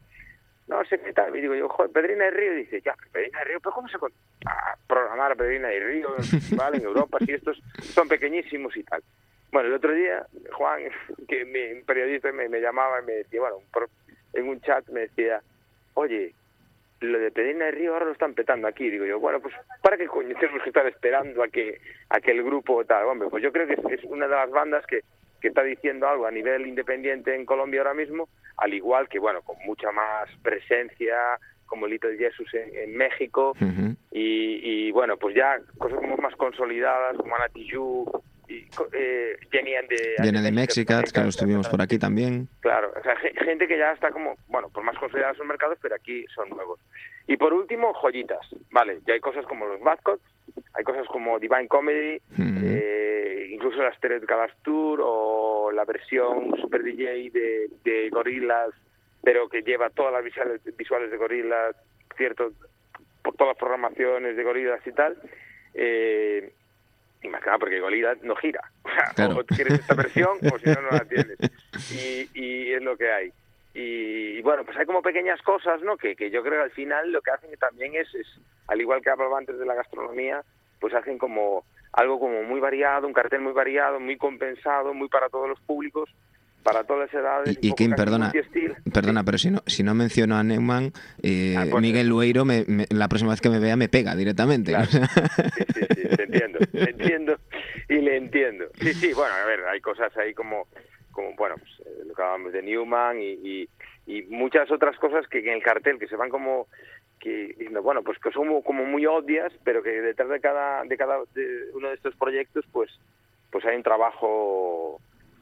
no sé qué tal. Y digo yo, joder, Pedrina de Río. Y dice, ya, Pedrina de Río, pero ¿cómo se con- a programar a Pedrina de Río en festival en Europa si estos son pequeñísimos y tal? Bueno, el otro día, Juan, que un periodista me, me llamaba y me decía, bueno, un pro- en un chat me decía, oye, lo de Pedrina de Río ahora lo están petando aquí. Digo yo, bueno, pues ¿para qué coño tenemos que estar esperando a que, a que el grupo tal? Hombre, pues yo creo que es, es una de las bandas que que está diciendo algo a nivel independiente en Colombia ahora mismo, al igual que, bueno, con mucha más presencia, como Little Jesus en, en México, y, y, bueno, pues ya cosas como más consolidadas, como Ana Tijoux, y co- eh, Jenny Viene the de Mexicats, claro, estuvimos por aquí también. Claro, o sea, ge- gente que ya está como, bueno, por más consolidados en mercados, pero aquí son nuevos. Y por último, joyitas. Vale, ya hay cosas como los Badcots, hay cosas como Divine Comedy, eh, incluso las Galas Tour o la versión Super DJ de, de Gorillaz, pero que lleva todas las visuales, visuales de Gorillaz, cierto, por todas las programaciones de Gorillaz y tal. Eh, y más que nada porque Gorillaz no gira. O sea, Claro. o quieres esta versión o si no, no la tienes. Y, y es lo que hay. Y, y bueno, pues hay como pequeñas cosas, ¿no? Que, que yo creo que al final lo que hacen también es, es, al igual que hablaba antes de la gastronomía, pues hacen como algo como muy variado, un cartel muy variado, muy compensado, muy para todos los públicos, para todas las edades. Y, y Kim, perdona, perdona, pero si no, si no menciono a Neumann, eh, Ah, pues- Miguel Lueiro, me- me- la próxima vez que me vea me pega directamente. Claro. Sí, sí, sí, te entiendo, te entiendo entiendo. Sí, sí, bueno, a ver, hay cosas ahí como, como bueno, pues, eh, lo que hablábamos de Newman y, y, y muchas otras cosas que en el cartel que se van como que diciendo, bueno, pues que son como- como muy obvias, pero que detrás de cada de cada de uno de estos proyectos, pues pues hay un trabajo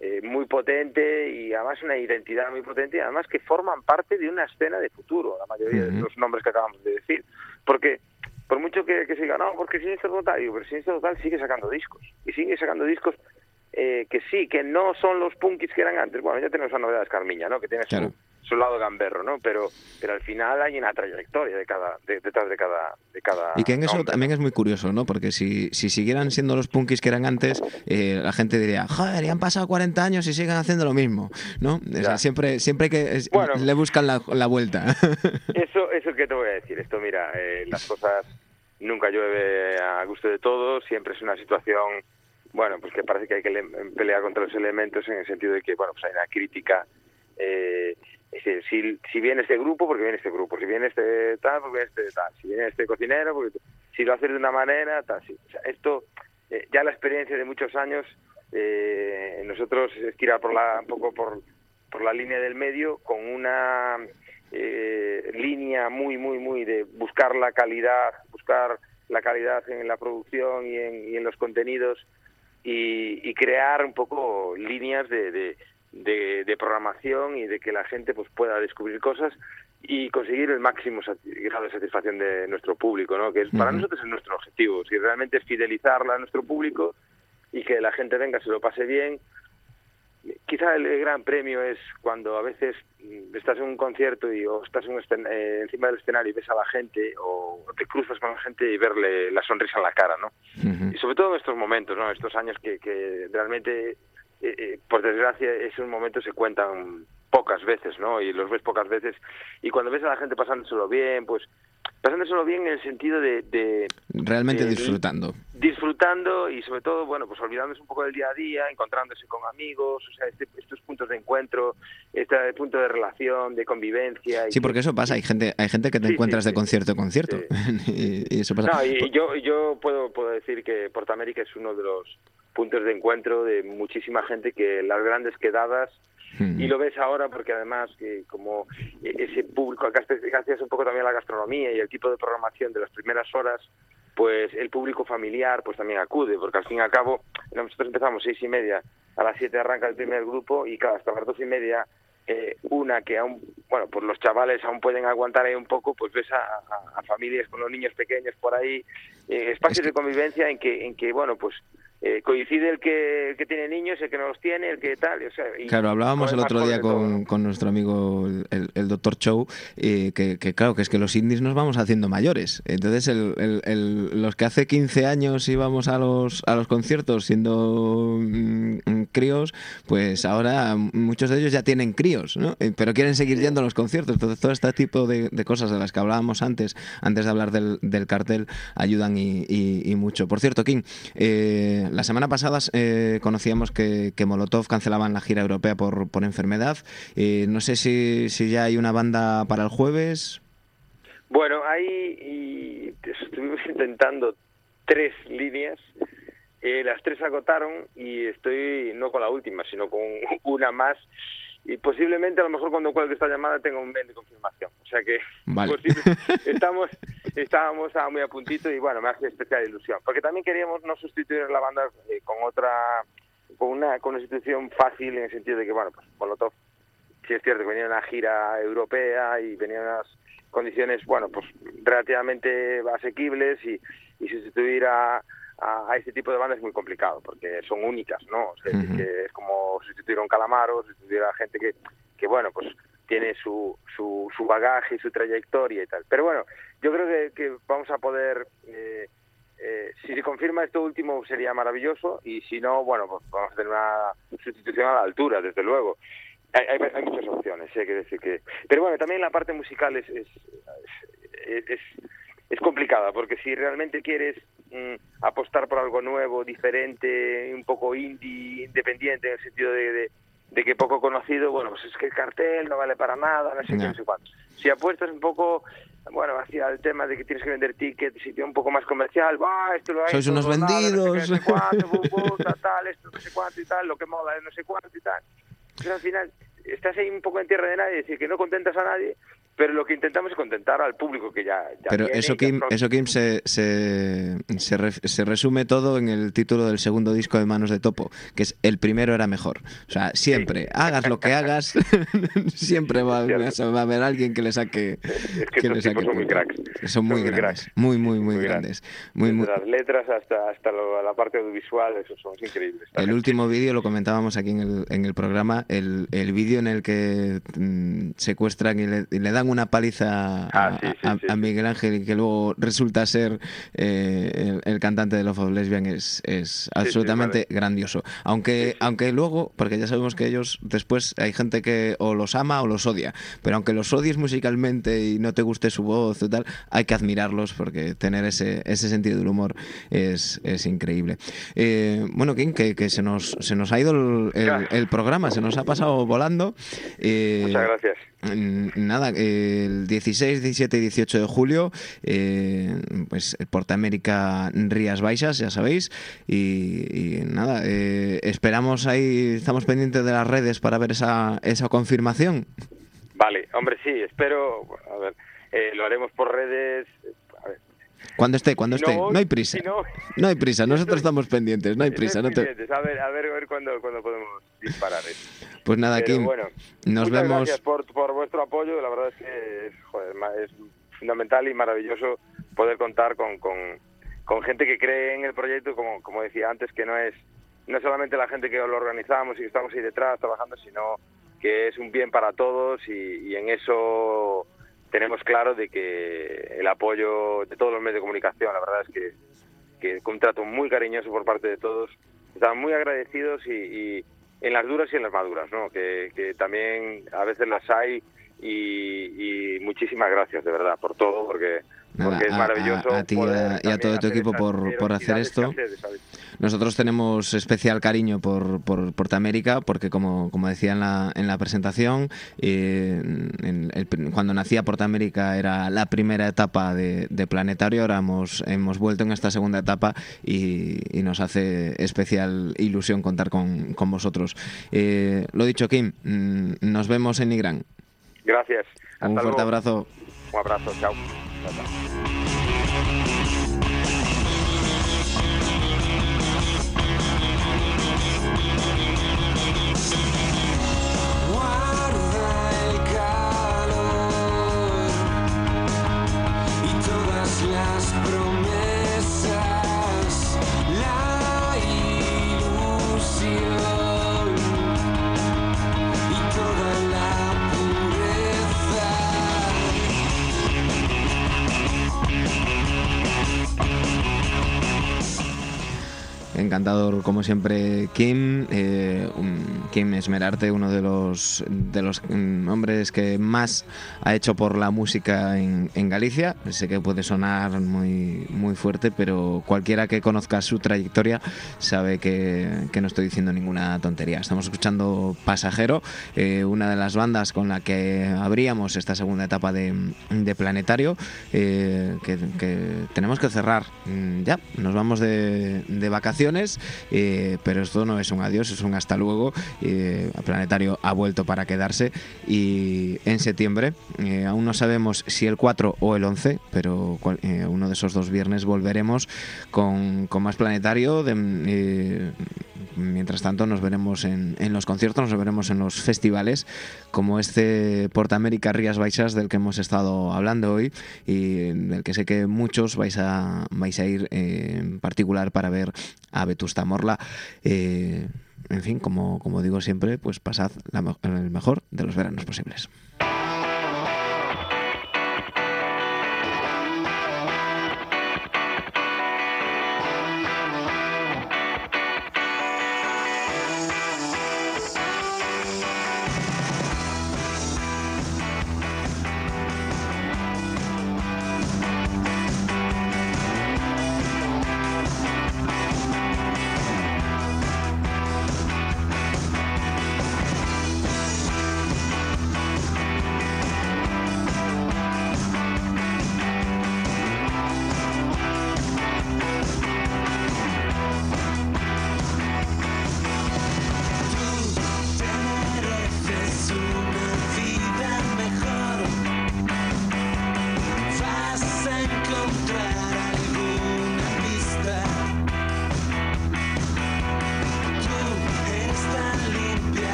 eh, muy potente y además una identidad muy potente y además que forman parte de una escena de futuro, la mayoría de los nombres que acabamos de decir. Porque por mucho que, se diga, no, porque Siniestro Total, digo, pero Siniestro Total sigue sacando discos. Y sigue sacando discos eh, que sí, que no son los punkis que eran antes. Bueno, ya tenemos la novedad de Carmiña, ¿no? Que tiene Claro. Lado gamberro, ¿no? Pero pero al final hay una trayectoria de cada de- detrás de cada de cada Y que en eso nombre, también es muy curioso, ¿no? Porque si, si siguieran siendo los punkis que eran antes, eh, la gente diría, joder, ya han pasado 40 años y siguen haciendo lo mismo, ¿no? O sea, siempre, siempre que es- Bueno. le buscan la, la vuelta. Eso, eso que te voy a decir. Esto, mira, eh, las cosas nunca llueve a gusto de todos. Siempre es una situación, bueno, pues que parece que hay que le- pelear contra los elementos en el sentido de que, bueno, pues hay una crítica. Eh, si, si viene este grupo, porque viene este grupo. Si viene este tal, porque viene este tal. Si viene este cocinero, porque si lo haces de una manera, tal. Sea, esto, eh, ya la experiencia de muchos años, eh, nosotros es tirar por la, un poco por, por la línea del medio con una eh, línea muy, muy, muy de buscar la calidad, buscar la calidad en la producción y en, y en los contenidos y, y crear un poco líneas de, de, de- de programación y de que la gente pues pueda descubrir cosas y conseguir el máximo grado de satisfacción de nuestro público, ¿no? que es, para nosotros es nuestro objetivo, si realmente es fidelizarla a nuestro público y que la gente venga, se lo pase bien. Quizá el, el gran premio es cuando a veces mm, estás en un concierto y o estás en un eh, encima del escenario y ves a la gente o te cruzas con la gente y verle la sonrisa en la cara, ¿no? Y sobre todo en estos momentos, ¿no? Estos años que, que realmente, eh, eh, por desgracia, esos momentos se cuentan pocas veces, ¿no? Y los ves pocas veces. Y cuando ves a la gente pasándoselo bien, pues pasándoselo bien en el sentido de, de Realmente disfrutando. disfrutando y sobre todo, bueno, pues olvidándose un poco del día a día, encontrándose con amigos, o sea, este- estos puntos de encuentro, este punto de relación, de convivencia. y Sí, porque eso pasa. Hay gente, hay gente que te Sí, sí, encuentras de concierto a concierto. y, y eso pasa. No, y y yo, yo puedo, puedo decir que Portamérica es uno de los puntos de encuentro de muchísima gente que las grandes quedadas y lo ves ahora porque además que como ese público gracias un poco también a la gastronomía y el tipo de programación de las primeras horas pues el público familiar pues también acude porque al fin y al cabo nosotros empezamos seis y media a las siete arranca el primer grupo y claro, hasta las dos y media eh, una que aún bueno pues los chavales aún pueden aguantar ahí un poco pues ves a, a- a familias con los niños pequeños por ahí eh, espacios de convivencia en que en que bueno pues eh, coincide el que, el que tiene niños el que no los tiene el que tal o sea, y- Claro, hablábamos el otro día con, con nuestro amigo el, el doctor Chow, eh, que, que claro, que es que los indies nos vamos haciendo mayores. Entonces, el- los que hace 15 años íbamos a los, a los conciertos siendo mm, mm, críos, pues ahora muchos de ellos ya tienen críos, ¿no? Eh, Pero quieren seguir yendo a los conciertos. Entonces, todo este tipo de, de cosas de las que hablábamos antes, antes de hablar del, del cartel, ayudan y, y- y mucho. Por cierto, King, eh, la semana pasada eh, conocíamos que, Molotov cancelaban la gira europea por, enfermedad. Eh, no sé si, ya hay una banda para el jueves. Bueno, ahí estuvimos intentando tres líneas eh, las tres agotaron y estoy no con la última, sino con una más y posiblemente a lo mejor cuando cuelgue esta llamada tenga un mail de confirmación. O sea que Vale. posible- estamos estábamos a muy a puntito y bueno, me hace especial ilusión. Porque también queríamos no sustituir la banda eh, con otra, con una, con una situación fácil en el sentido de que, bueno, pues Molotov sí es cierto que venía una gira europea y venía unas condiciones, bueno, pues relativamente asequibles y, y sustituir a, a, a este tipo de bandas es muy complicado porque son únicas, ¿no? O sea, Ujú. que es como sustituir a un calamaro, sustituir a gente que, que bueno, pues tiene su, su, su bagaje y su trayectoria y tal. Pero bueno, yo creo que, que vamos a poder, eh, eh, si se confirma esto último sería maravilloso y si no, bueno, pues vamos a tener una sustitución a la altura, desde luego. Hay, hay, hay muchas opciones, hay que decir que... Pero bueno, también la parte musical es, es, es, es, es complicada, porque si realmente quieres mm, apostar por algo nuevo, diferente, un poco indie, independiente, en el sentido de, de, de que poco conocido, bueno, pues es que el cartel no vale para nada, no sé qué, Ya. no sé cuánto. Si apuestas un poco, bueno, hacia el tema de que tienes que vender tickets, sitio un poco más comercial, va, esto lo hay. Sois unos vendidos. No sé, qué, no sé cuánto, bu, bu, tal, tal, esto no sé cuánto y tal, lo que mola es no sé cuánto y tal. Pero al final estás ahí un poco en tierra de nadie, es decir, que no contentas a nadie, pero lo que intentamos es contentar al público que ya, ya Pero viene eso, ya Kim, pro- eso, Kim se, se, se, re- se resume todo en el título del segundo disco de Manos de Topo, que es El primero era mejor. O sea, siempre, hagas lo que hagas, siempre va, va a haber alguien que le saque. Es que le estos saque son muy cracks. Son muy grandes, muy, muy, muy Muy grandes. Muy, muy, Desde las letras hasta hasta lo- la parte audiovisual, eso son increíbles. El último vídeo lo comentábamos aquí en el, en el programa, el, el vídeo en el que mm, secuestran y le, y le dan una paliza a, Ah, sí, sí, a- sí, a sí. Miguel Ángel y que luego resulta ser eh, el, el cantante de Love of Lesbian es, es absolutamente grandioso. Aunque, aunque luego, porque ya sabemos que ellos después hay gente que o los ama o los odia, pero aunque los odies musicalmente y no te guste su voz y tal, hay que admirarlos porque tener ese, ese sentido del humor es, es increíble. Eh, bueno, King, que, que se, nos, se nos ha ido el, el- el programa, se nos ha pasado volando. Eh, Muchas gracias. Nada, el 16, 17 y 18 de julio, eh, pues el Portamérica Rías Baixas, ya sabéis. Y, y nada, eh, esperamos ahí, estamos pendientes de las redes para ver esa, esa confirmación. Vale, hombre, sí, espero, bueno, a ver, eh, lo haremos por redes. A ver, Cuando esté, cuando Si esté. no, No hay prisa. si no- No hay prisa, nosotros estamos pendientes, no hay prisa. No te- A ver, a ver, a ver cuándo, cuándo podemos disparar esto. Pues nada, Kim, bueno, nos muchas vemos. gracias por, por vuestro apoyo. La verdad es que es, joder, ma- es fundamental y maravilloso poder contar con, con, con gente que cree en el proyecto, como, como decía antes, que no es no solamente la gente que lo organizamos y que estamos ahí detrás trabajando, sino que es un bien para todos y, y en eso tenemos claro de que el apoyo de todos los medios de comunicación, la verdad es que, que un trato muy cariñoso por parte de todos, están muy agradecidos y, y en las duras y en las maduras, ¿no? Que, que también a veces las hay y, y muchísimas gracias de verdad por todo, porque, Nada, porque es maravilloso. a- a ti y a- y todo tu hacer equipo por- por hacer esto. ¿sabes? Nosotros tenemos especial cariño por, por Portamérica porque, como, como decía en la, en la presentación, eh, en el- cuando nacía Portamérica era la primera etapa de, de Planetario, ahora hemos, hemos vuelto en esta segunda etapa y, y nos hace especial ilusión contar con, con vosotros. Eh, lo dicho, Kim, mm, nos vemos en Nigrán. Gracias. Un fuerte luego. abrazo. Un abrazo, chao. Chao, chao. Encantador, como siempre, Kim. eh, Kim Esmerarte, uno de los, de los mm, hombres que más ha hecho por la música en, en Galicia. Sé que puede sonar muy, muy fuerte, pero cualquiera que conozca su trayectoria sabe que, que no estoy diciendo ninguna tontería. Estamos escuchando Pasajero, eh, una de las bandas con la que abríamos esta segunda etapa de, de Planetario, eh, que, que tenemos que cerrar. Mm, Ya, nos vamos de, de vacaciones eh, pero esto no es un adiós, es un hasta luego. Eh, planetario ha vuelto para quedarse y en septiembre, eh, aún no sabemos si el 4 o el 11, pero uno de esos dos viernes volveremos con, más planetario. Mientras tanto, nos veremos en, en los conciertos, nos veremos en los festivales, como este Porta América Rías Baixas del que hemos estado hablando hoy y del que sé que muchos vais a, vais a ir eh, en particular para ver a Vetusta Morla. Eh, en fin, como, como digo siempre, pues pasad la el mejor de los veranos posibles.